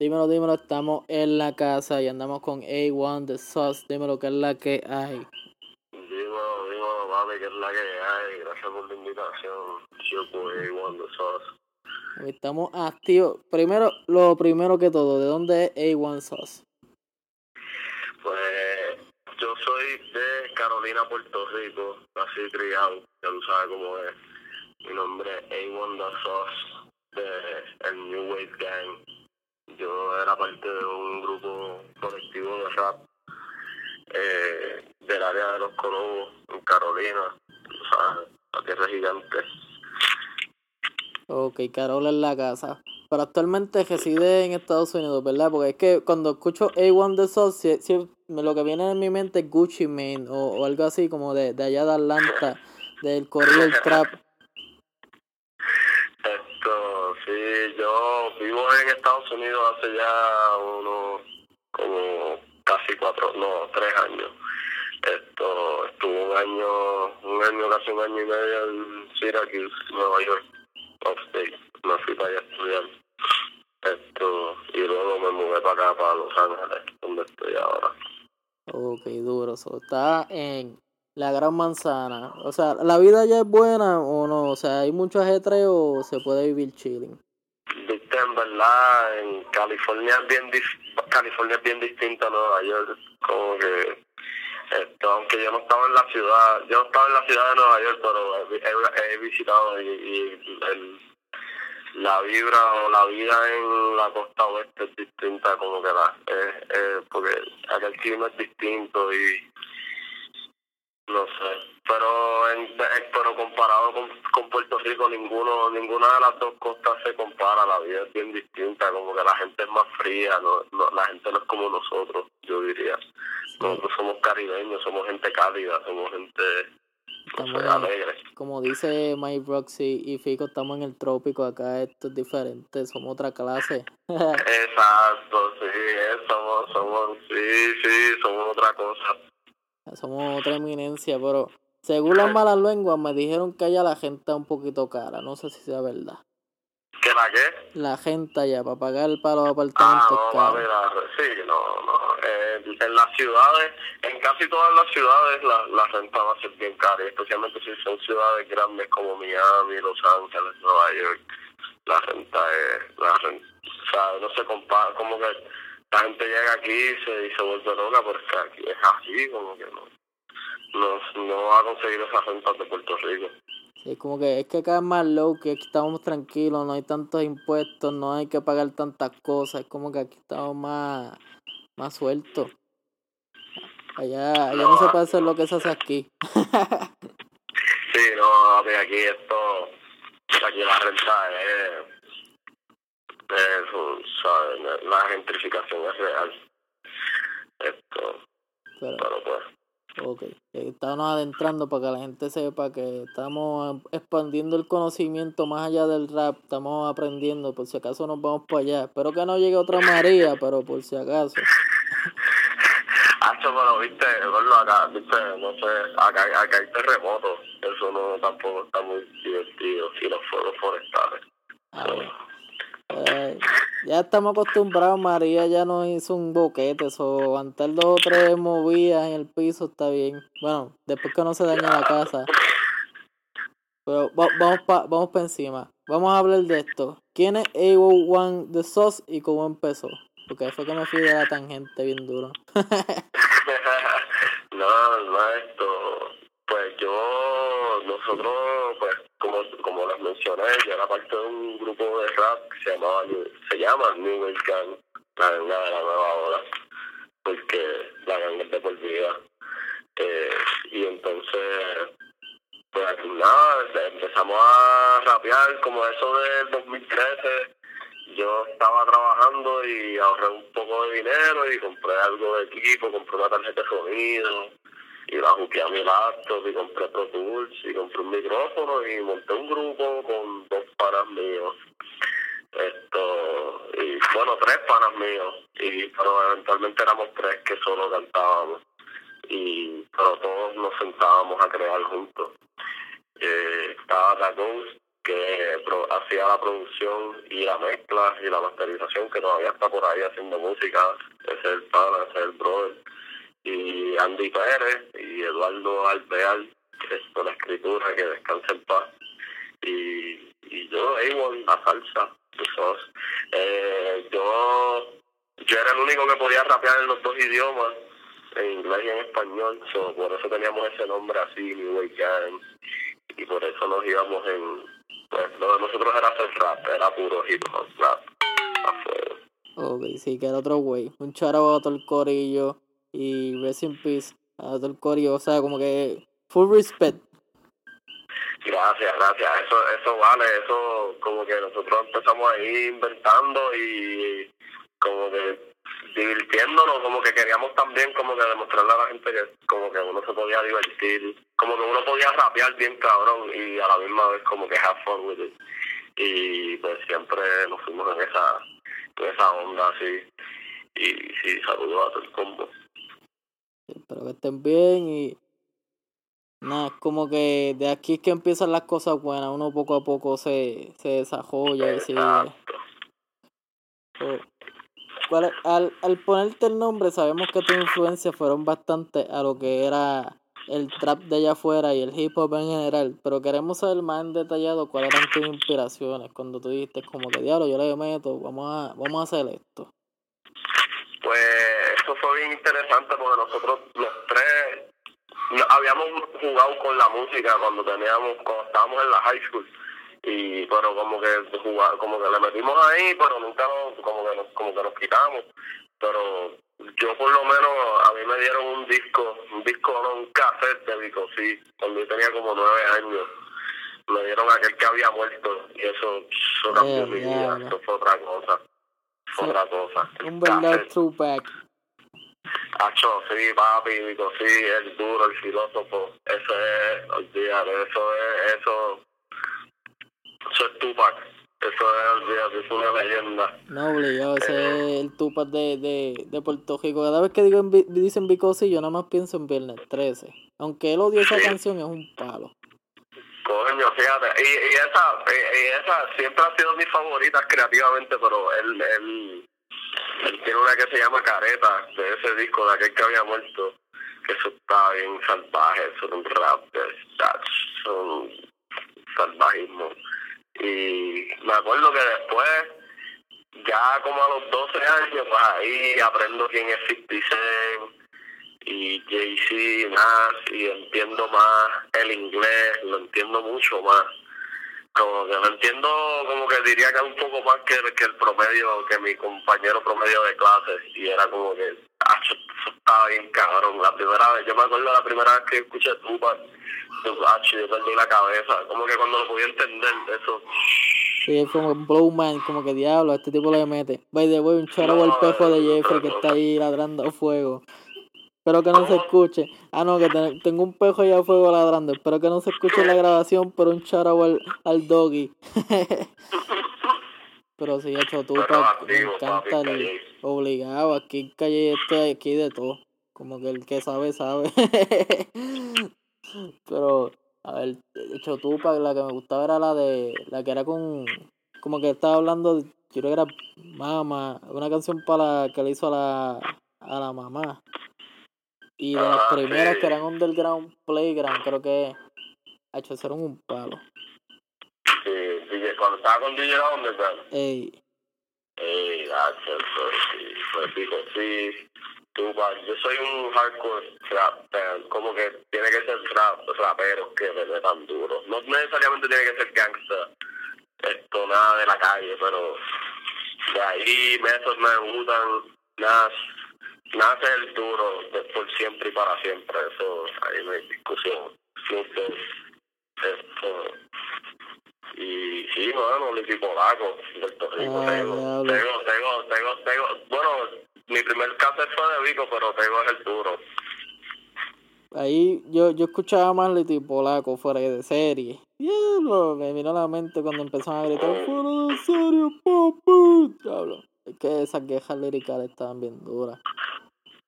Dímelo, dímelo, estamos en la casa y andamos con A1 The Sauce. Dímelo, que es la que hay. Dímelo, dímelo, papi, que es la que hay. Gracias por la invitación. Yo por A1 The Sauce. Estamos activos. Primero, lo primero que todo, ¿de dónde es A1 Sauce? Pues yo soy de Carolina, Puerto Rico, así criado, ya tú sabes cómo es. Mi nombre es A1 The Sauce, de el New Wave Gang. Yo era parte de un grupo colectivo de rap eh, del área de los Colobos, en Carolina, tú sabes, la tierra gigante. Ok, Carola en la casa. Pero actualmente reside en Estados Unidos, ¿verdad? Porque es que cuando escucho A1 The Sauce, si, lo que viene en mi mente es Gucci Mane o, o algo así como de, de allá de Atlanta, del corrido del trap. Esto, sí, vivo en Estados Unidos hace ya unos como casi cuatro, no, tres años. Esto, estuve un año, un año, casi un año y medio en Syracuse, Nueva York, upstate. Me fui para allá a estudiar. Esto, y luego me mudé para acá, para Los Ángeles, donde estoy ahora. Ok, duro. So, está en la gran manzana. O sea, ¿la vida ya es buena o no? O sea, ¿hay mucho ajetreo o se puede vivir chilling? En verdad, en California es bien California es bien distinta a Nueva York, como que aunque yo no estaba en la ciudad, yo no estaba en la ciudad de Nueva York, pero he, visitado y, el, la vibra o la vida en la costa oeste es distinta, como que la, eh, eh, porque acá el clima es distinto y no sé, pero en, pero comparado con, con Puerto Rico ninguno ninguna de las dos costas se compara, la vida es bien distinta, como que la gente es más fría, no, no la gente no es como nosotros, yo diría. Nosotros somos caribeños, somos gente cálida, somos gente alegre. como dice Mike Roxy y Fico, estamos en el trópico. Acá esto es diferente. Somos otra clase. Exacto, sí, somos, somos, sí, sí, somos otra cosa. Somos otra eminencia, pero según las malas lenguas me dijeron que allá la gente es un poquito cara. No sé si sea verdad. ¿Que la qué? La gente allá para pagar para los Ah, apartamentos no, caro. la, sí, no, no. Eh, en las ciudades, en casi todas las ciudades, la, la renta va a ser bien cara, especialmente si son ciudades grandes como Miami, Los Ángeles, Nueva York. La renta es, la renta, o sea, no se compara, como que la gente llega aquí y se, y se vuelve loca, pero es que aquí es así, como que no. No, no va a conseguir esas rentas de Puerto Rico. Sí, como que es que acá es más low, que aquí estamos tranquilos, no hay tantos impuestos, no hay que pagar tantas cosas. Es como que aquí estamos más, más sueltos. Allá, allá no se puede hacer lo que se hace aquí. Sí, no, aquí esto, aquí la renta es, es un, ¿sabes? La gentrificación es real. Esto, Pero, pero pues, ok, eh, estamos adentrando para que la gente sepa que estamos expandiendo el conocimiento más allá del rap, estamos aprendiendo, por si acaso nos vamos para allá. Espero que no llegue otra María, pero por si acaso. Hacho, pero viste, verlo acá, viste, no sé, acá, acá hay terremotos, eso no tampoco está muy divertido, y los fuegos forestales. A ver. Ya estamos acostumbrados, María ya nos hizo un boquete, eso aguantar dos o tres movidas en el piso está bien. Bueno, después que no se daña la casa. Pero va- vamos pa, vamos para encima. Vamos a hablar de esto. ¿Quién es AO1 de SOS y cómo empezó? Porque fue que me fui de la tangente bien duro. no, no, esto, pues yo, nosotros, pues, como, como les mencioné, yo era parte de un grupo de rap que se llamaba, se llama New Wave Gang, la ganga de la nueva ola, porque la ganga es de por vida. Eh, y entonces, pues nada, empezamos a rapear como eso del 2013 yo estaba trabajando y ahorré un poco de dinero y compré algo de equipo, compré una tarjeta de sonido y la juqué a mi laptop y compré Pro Tools y compré un micrófono y monté un grupo con dos panas míos. Esto, y bueno, tres panas míos, y pero eventualmente éramos tres que solo cantábamos. Y pero todos nos sentábamos a crear juntos. Eh, estaba The Ghost, que hacía la producción y la mezcla y la masterización, que todavía está por ahí haciendo música, ese es el pana, ese es el brother, y Andy Pérez y Eduardo Alvear, que es la escritura, que descansa en paz, y, y yo, Avon, la salsa, eh, yo, yo era el único que podía rapear en los dos idiomas, en inglés y en español, por eso teníamos ese nombre así, New Way y por eso nos íbamos en, pues lo de nosotros era hacer rap, era puro hip hop rap, a. Ok, sí, que era otro güey, un charo a todo el corillo y rest in peace a todo el corillo, o sea, como que full respect Gracias, gracias. Eso, eso vale, eso como que nosotros empezamos ahí inventando y como que divirtiéndonos, como que queríamos también como que demostrarle a la gente que como que uno se podía divertir, como que uno podía rapear bien cabrón y a la misma vez como que have fun with it. Y pues siempre nos fuimos en esa, en esa onda así. Y sí, saludos a todo el combo. Espero que estén bien y Nada, como que de aquí es que empiezan las cosas buenas, uno poco a poco se, se desarrolla y sigue. al, al ponerte el nombre, sabemos que tus influencias fueron bastante a lo que era el trap de allá afuera y el hip hop en general, pero queremos saber más en detallado cuáles eran tus inspiraciones cuando tú dijiste como que diablo, yo le meto, vamos a, vamos a hacer esto. Pues eso fue bien interesante porque nosotros los tres habíamos jugado con la música cuando teníamos, cuando estábamos en la high school. Y pero como que jugar, como que le metimos ahí pero nunca nos, como que nos, como que nos quitamos. Pero yo por lo menos a mí me dieron un disco un disco no un cassette de Vico sí cuando yo tenía como nueve años. Me dieron aquel que había muerto y eso, eso cambió mi vida eso fue otra cosa fue otra cosa un verdadero Hacho, sí, papi, digo, sí, el duro, el filósofo, eso es, olvídate, eso es, eso, eso es Tupac, eso es, olvídate, es una leyenda. No, obligado, ese eh, es el Tupac de, de, de Puerto Rico. Cada vez que digo en, dicen Bicosi, yo nada más pienso en Viernes 13. Aunque él odia esa canción, es un palo. Coño, fíjate, y, y esa, y, y, esa siempre ha sido mi favorita creativamente, pero él, él él tiene una que se llama Careta, de ese disco de aquel que había muerto, que eso está bien salvaje, es un rap, es un salvajismo. Y me acuerdo que después, ya como a los 12 años, pues ahí aprendo quién es 50 y Jay-Z, más, y entiendo más el inglés, lo entiendo mucho más como que lo entiendo, como que diría que es un poco más que, que el promedio, que mi compañero promedio de clases, y era como que, ah, estaba bien cabrón. La primera vez, yo me acuerdo la primera vez que escuché Tupac, ah, yo perdí la cabeza, como que cuando lo podía entender, eso. Sí, es como un blow man, como que diablo, este tipo le mete. By the way, un charo no, pejo de Jeffrey que está ahí ladrando fuego. Espero que no se escuche. Ah, no, que tengo un pejo allá a fuego ladrando. Espero que no se escuche la grabación, pero un charao al, al doggy. pero sí, hecho tú, me encanta el obligado. Aquí en calle este, aquí de todo. Como que el que sabe, sabe. pero, a ver, hecho tú, la que me gustaba era la de, la que era con, como que estaba hablando, yo creo que era Mama, una canción para que le hizo a la, a la mamá. Y de las ah, primeras que eran Underground Playground, creo que ha hecho ser un palo. Sí, DJ, cuando estaba con DJ Underground. Ey. Ey, gracias, sí, fue pico, sí. Tú, yo soy un hardcore rap como que tiene que ser rap, rapero que me tan duro. No necesariamente tiene que ser gangsta, esto nada de la calle, pero de ahí Method Me gustan, Nas, nace el duro por siempre y para siempre, eso ahí no hay discusión. esto, y sí, bueno, Licky Polaco, Puerto Rico, tengo, tengo, tengo, tengo, tengo, bueno, mi primer cassette fue de Vico, pero tengo el duro. Ahí yo, yo escuchaba más Liti Polaco fuera de serie. Diablo, me vino a la mente cuando empezaron a gritar fuera de serie, papi. Diablo. Es que esas quejas líricas estaban bien duras.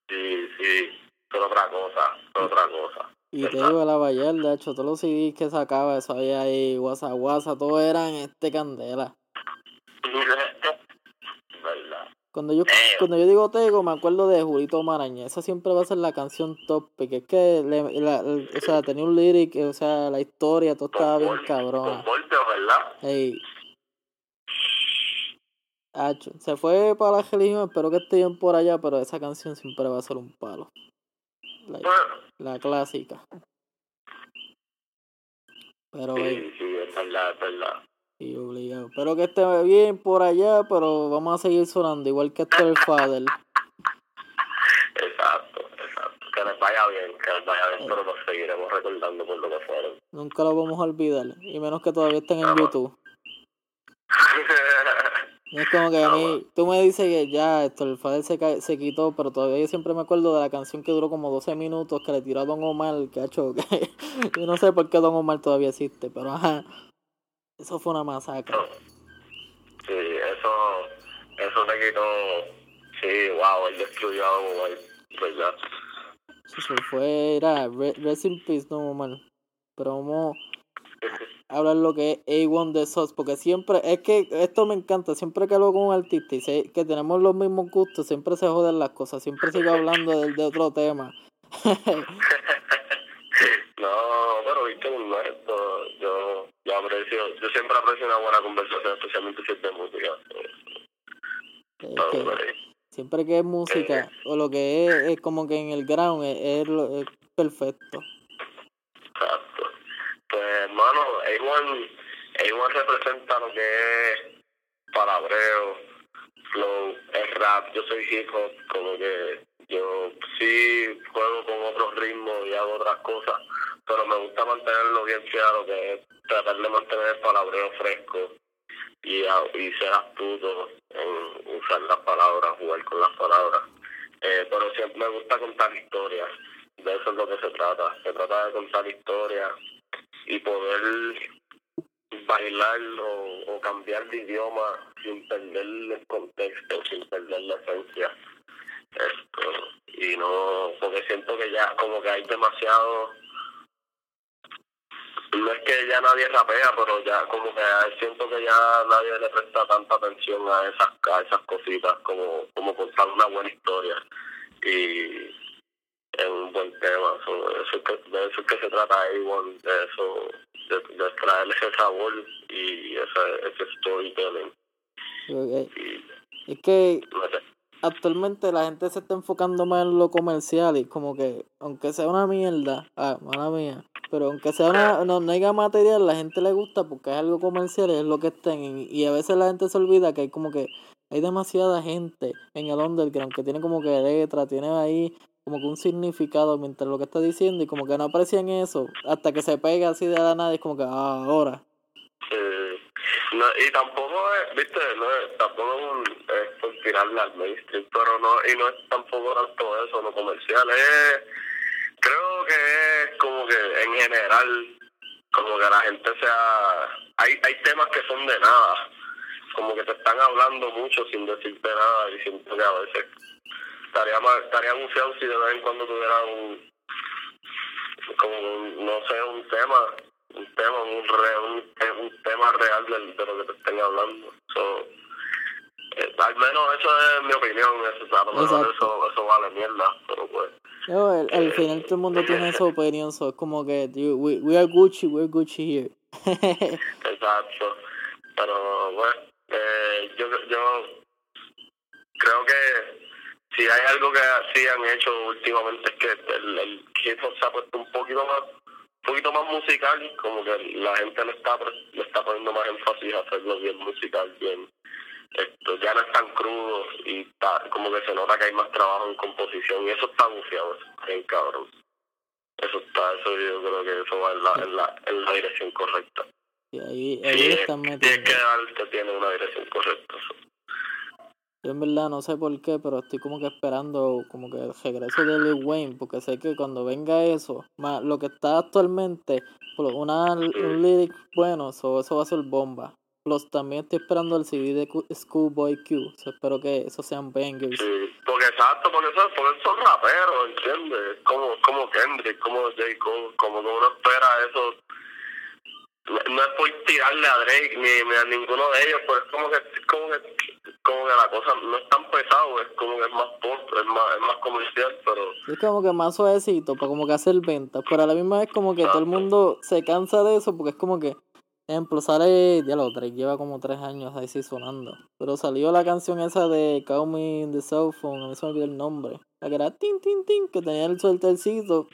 Sí, sí, es otra cosa, es otra cosa. Y te digo, la Bayer, de hecho, todos los CDs que sacaba, eso había ahí, WhatsApp, WhatsApp, todo eran este candela. ¿Verdad? Cuando yo, cuando yo digo Tego, me acuerdo de Julito Maraña. Esa siempre va a ser la canción top, porque es que, le, la, o sea, tenía un lyric, o sea, la historia, todo estaba bien cabrón. Con ¿verdad? Ey. Hacho, se fue para la religión, espero que estén por allá, pero esa canción siempre va a ser un palo. La, la clásica. Pero, sí, sí, es verdad, es verdad. Sí, obligado. Espero que esté bien por allá, pero vamos a seguir sonando, igual que esto el Fader. Exacto, exacto. Que les vaya bien, que les vaya bien, pero nos seguiremos recordando por lo que fueron. Nunca lo vamos a olvidar, y menos que todavía estén en YouTube. es como que a mí, tú me dices que ya, esto, el Fader se, se quitó, pero todavía yo siempre me acuerdo de la canción que duró como 12 minutos que le tiró a Don Omar, que ha hecho, que yo no sé por qué Don Omar todavía existe, pero ajá. Eso fue una masacre. Sí, eso, eso te quitó. Sí, wow, él destruyó a Don ¿verdad? Eso fue, era, Rest in Peace, no, mal. Pero vamos a hablar lo que es A1 de SOS, porque siempre, es que esto me encanta, siempre que hablo con un artista y sé que tenemos los mismos gustos, siempre se joden las cosas, siempre sigo hablando de, de otro tema. no, pero viste un esto, yo yo aprecio, yo siempre aprecio una buena conversación, especialmente si es de música. siempre que es música, eh, o lo que es, es como que en el ground, es, es, perfecto. A1, representa lo que es palabreo, flow, es rap, yo soy hip como que yo sí juego con otros ritmos y hago otras cosas, pero me gusta mantenerlo bien claro, que es tratar de mantener el palabreo fresco y, y ser astuto en usar las palabras, jugar con las palabras. Eh, pero siempre me gusta contar historias, de eso es lo que se trata, se trata de contar historias y poder bailar o, o cambiar de idioma sin perder el contexto, sin perder la esencia. Esto, y no, porque siento que ya como que hay demasiado no es que ya nadie rapea, pero ya como que siento que ya nadie le presta tanta atención a esas a esas cositas como como contar una buena historia y es un buen tema eso, que, de eso es que se trata igual de eso de, de traerle ese sabor y ese, ese storytelling es que actualmente la gente se está enfocando más en lo comercial y como que aunque sea una mierda ah mala mía pero aunque sea una, no, no haya material, la gente le gusta porque es algo comercial y es lo que estén. Y a veces la gente se olvida que hay como que hay demasiada gente en el underground que tiene como que letra, tiene ahí como que un significado mientras lo que está diciendo y como que no aprecian eso hasta que se pega así de la nada y es como que ah, ahora. no, y tampoco es, viste, no es, tampoco es por tirarle al mainstream, pero no, y no es tampoco tanto eso, no comercial, es creo que es como que en general, como que la gente sea... Hay, hay temas que son de nada, como que te están hablando mucho sin decirte nada y siento que a veces estaría estaría anunciado si de vez en cuando tuviera un como no sé un tema un tema un, re, un, un tema real de, de, lo que te estén hablando. So, eh, al menos eso es mi opinión eso, a lo mejor eso, eso vale mierda pero pues no, al, al final todo el mundo tiene su opinión, so es como que we, we are Gucci, we're Gucci here. Exacto, pero bueno, eh, yo, yo creo que si hay algo que sí han hecho últimamente es que el, el hip hop se ha puesto un poquito más un poquito más musical, como que la gente le está le está poniendo más énfasis a hacerlo bien musical, bien esto ya no es tan crudo y está, como que se nota que hay más trabajo en composición y eso está bufiado, bien cabrón. Eso está, eso yo creo que eso va en la, en la, en la dirección correcta. Y ahí, ahí están metiendo. que tiene una dirección correcta. Yo en verdad no sé por qué, pero estoy como que esperando como que el regreso de Lil Wayne, porque sé que cuando venga eso, más lo que está actualmente, una, un lyric bueno, eso, eso va a ser bomba. Plus también estoy esperando el CD de Schoolboy Q. So, espero que esos sean bangers. Sí, porque exacto, porque, eso, porque son raperos, ¿entiendes? Como, como Kendrick, como J. Cole, como que uno espera eso. No, es por tirarle a Drake ni, ni a ninguno de ellos, pero es como que, como que la cosa no es tan pesado, es como que es más pop, es más, es más comercial, pero Es como que más suavecito para como que hacer ventas, pero a la misma vez como que todo el mundo se cansa de eso porque es como que, ejemplo, sale, ya lo lleva como tres años ahí sí sonando, pero salió la canción esa de Call Me in the Cell Phone, a mí se me olvidó el nombre, la que era tin tin tin, que tenía el sueltecito,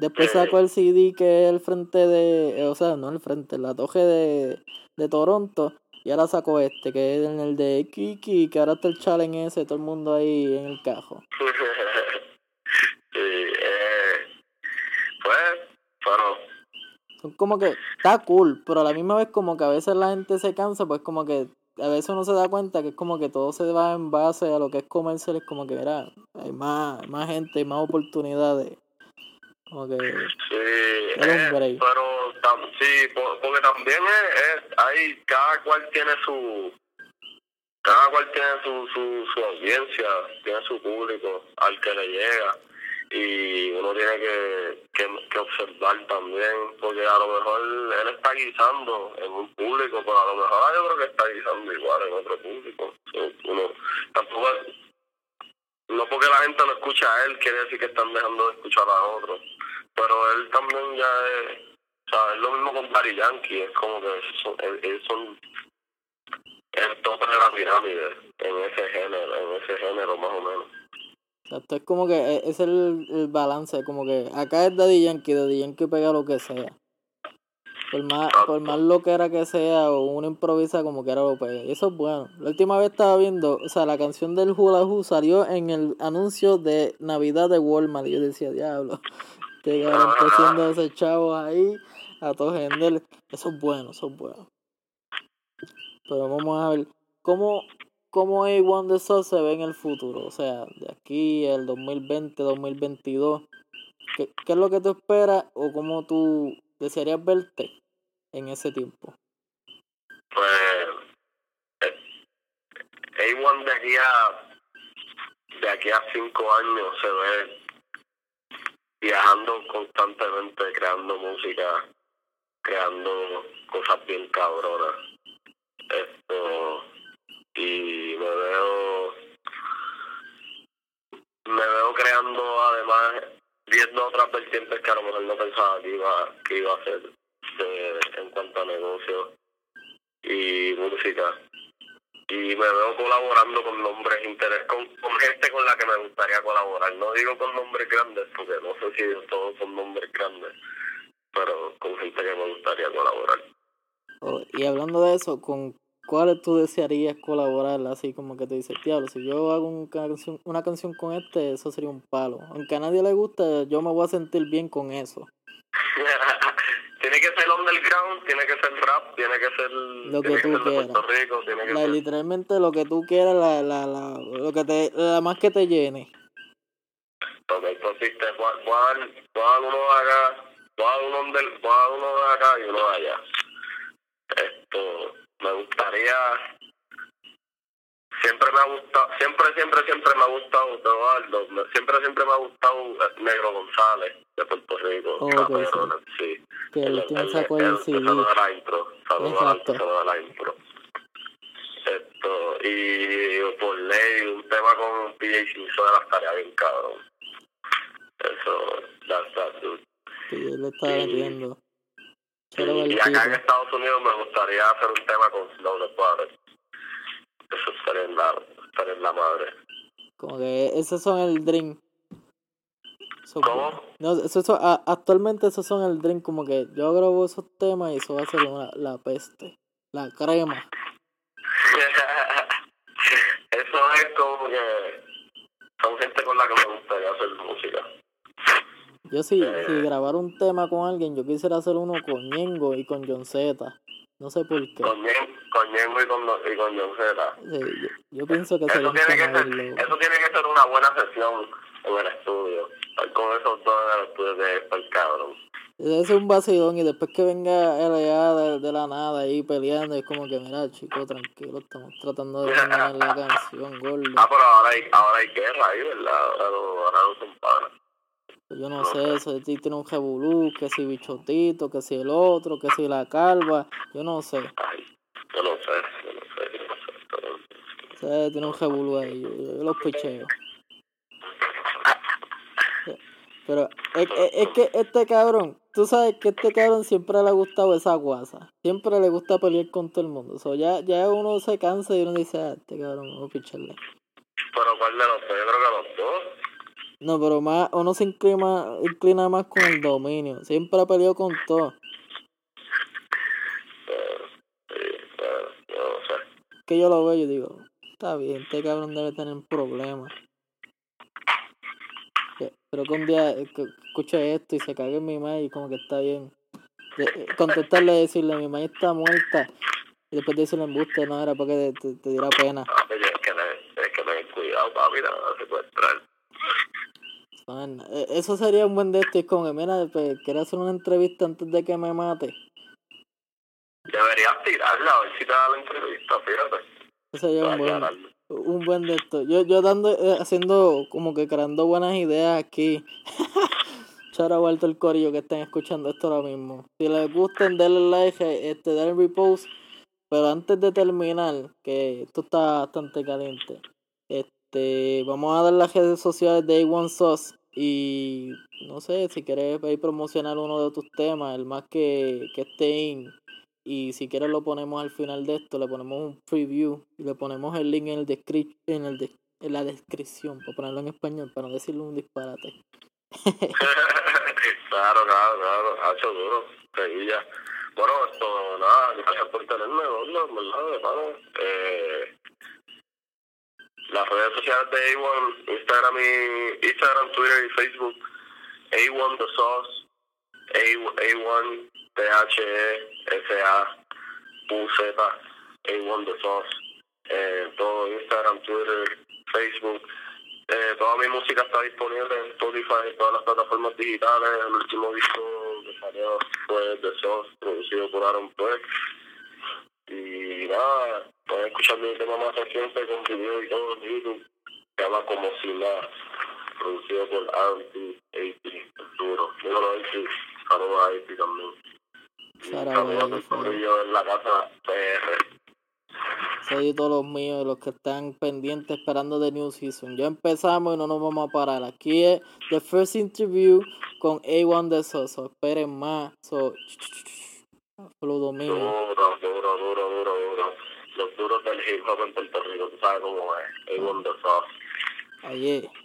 después Sí. sacó el CD que es el frente de, eh, o sea, no el frente, la toje de, de Toronto, y ahora sacó este, que es en el de Kiki, que ahora está el challenge ese, todo el mundo ahí en el cajo. sí, eh, pues, pero Son como que está cool, pero a la misma vez como que a veces la gente se cansa, pues como que a veces uno se da cuenta que es como que todo se va en base a lo que es comercial, es como que mira, hay más, hay más gente, hay más oportunidades. Como que Sí, eh, pero sí, po- porque también es, es- hay, cada cual tiene su, cada cual tiene su, su, su audiencia, tiene su público al que le llega y uno tiene que, que, que observar también, porque a lo mejor él está guisando en un público, pero a lo mejor yo creo que está guisando igual en otro público. Uno tampoco no porque la gente lo escucha a él quiere decir que están dejando de escuchar a otros pero él también ya es, es lo mismo con Daddy Yankee, es como que son, ellos son el tope de la pirámide en ese género, en ese género más o menos. exacto, es como que e- es el, el balance, como que acá es Daddy Yankee, Daddy Yankee pega lo que sea. Por más, por más lo que era que sea, o uno improvisa como que era lo pega. Y eso es bueno. La última vez estaba viendo, o sea, la canción del Hula Hoo salió en el anuncio de Navidad de Walmart. Y yo decía, diablo, te cabrón está haciendo ese chavo ahí a todo gender. Eso es bueno, eso es bueno. Pero vamos a ver, ¿cómo, cómo A1 de Soul se ve en el futuro? O sea, de aquí al 2020, 2022. ¿Qué, ¿Qué es lo que tú esperas o cómo tú desearías verte en ese tiempo? Pues eh, A1 de aquí a de aquí a cinco años se ve viajando constantemente, creando música, creando cosas bien cabronas. Esto y me veo me veo creando además viendo otras vertientes que a lo mejor no pensaba que iba que iba a hacer en cuanto a negocios y música. Y me veo colaborando con nombres interés con, con gente con la que me gustaría colaborar. No digo con nombres grandes porque no sé si todos son nombres grandes pero con gente que me gustaría colaborar O- y hablando de eso, ¿con cuáles tú desearías colaborar? Así como que te dices, diablo, si yo hago un canción, una canción con este, eso sería un palo. Aunque a nadie le guste, yo me voy a sentir bien con eso. tiene que ser underground tiene que ser rap tiene que ser Lo que tú quieras. Rico tiene que La- ser literalmente lo que tú quieras, la, la, la, lo que te, la más que te llene. Ok, entonces te voy a dar uno acá, voy a dar uno, del, voy a dar uno de acá y uno de allá. Esto, me gustaría, siempre me ha gustado, siempre, siempre, siempre me ha gustado, Eduardo, siempre, siempre me ha gustado eh, Negro González, de Puerto Rico, Ok, rapero, sí. Que el sacó el. Saludos a la intro, saludos a la, intro. Esto, y por ley, un tema con PJ Sinzuela estaría bien cabrón. Eso, that's that, dude. Le estaba. Y, y acá en. Estados Unidos me gustaría hacer un tema con Snow the Butter. Eso estaría en la, estaría en la madre. Como que esos son el dream. ¿Cómo? No, eso, eso- a- actualmente esos son el dream. Como que yo grabo esos temas y eso va a ser una, la peste. La crema. Eso es como que son gente con la que me gustaría hacer música. Yo si, si grabara un tema con alguien, yo quisiera hacer uno con Ñengo y con John Z. No sé por qué. Con Ñen- con Ñengo y con, y con John Z. Sí, yo, yo pienso que sería Eso un tiene, que ser, eso tiene que ser una buena sesión en el estudio. Con esos dos en el estudio que es el cabrón. Ese es un vacilón y después que venga LA de, de la nada ahí peleando, es como que, mira, chico, tranquilo, estamos tratando de terminar la canción, gordo. Ah, pero ahora hay, ahora hay guerra ahí, ¿verdad? Ahora no, ahora no son panas. Yo no sé, ese tiene un revolú, que si bichotito, que si el otro, que si la calva, yo no sé. Ay, yo no sé, yo no sé, yo no sé. Ese tiene un revolú ahí, yo, yo los picheo. Pero es, es, es que este cabrón, tú sabes que este cabrón siempre le ha gustado esa guasa. Siempre le gusta pelear con todo el mundo. So, ya, ya uno se cansa y uno dice, ah, este cabrón, vamos a picharle. Pero ¿cuál de los dos? Yo creo que los dos. No, pero más, uno se inclina, inclina más con el dominio. Siempre ha peleado con todo. Yo no. Que yo lo veo y digo, está bien, este cabrón debe tener problemas. Que- Pero que un día eh, escuche esto y se cague en mi madre y como que está bien. Eh, contestarle y decirle, mi madre está muerta. Y después decirle embuste, no, era porque te, te, diera pena. Ah, pero es que es que cuidado, papi, no vas a secuestrar. Man, eh, Eso sería un buen de esto. Es como que, mira, quiero hacer una entrevista antes de que me mate. Deberías tirarla a ver si te da la entrevista, fíjate. Eso sería un buen, un buen de esto. Yo, yo dando, eh, haciendo, como que creando buenas ideas aquí. Chara vuelto el corillo que estén escuchando esto ahora mismo. Si les gustan, denle like, este, denle repost. Pero antes de terminar, que esto está bastante caliente, este, vamos a dar las redes sociales de A1 Sauce. Y no sé, si quieres ahí promocionar uno de tus temas, el más que, que esté in. Y si quieres lo ponemos al final de esto, le ponemos un preview y le ponemos el link en el descri en el de- en la descripción, para ponerlo en español, para no decirle un disparate. claro, claro, claro, ha hecho duro, Sevilla. Bueno, esto, nada, gracias por tenerme, en verdad. Eh, las redes sociales de A1, Instagram y Instagram, Twitter y Facebook, A1 The Sauce, A, A1 THE SA UZ, A1 The Sauce, eh, todo Instagram, Twitter, Facebook. Eh, toda mi música está disponible en Spotify y todas las plataformas digitales. El último disco que salió fue The Sauce, producido por Aaron Peck. Y nada, pueden escuchar mi tema más reciente con video y todo en. Se llama Como Si Nada, producido por. AP, el duro. Dímelo, AP. Saludos a AP también. Saludos en la casa PR. Soy todos los míos, los que están pendientes esperando de New Season. Ya empezamos y no nos vamos a parar. Aquí es The First Interview con A1 de Soso. Esperen más. So, lo dominio. Duro, duro, duro, duro, duro. Los duros del hip hop en Puerto Rico, tú sabes cómo es. A1 The Sauce. Ayer.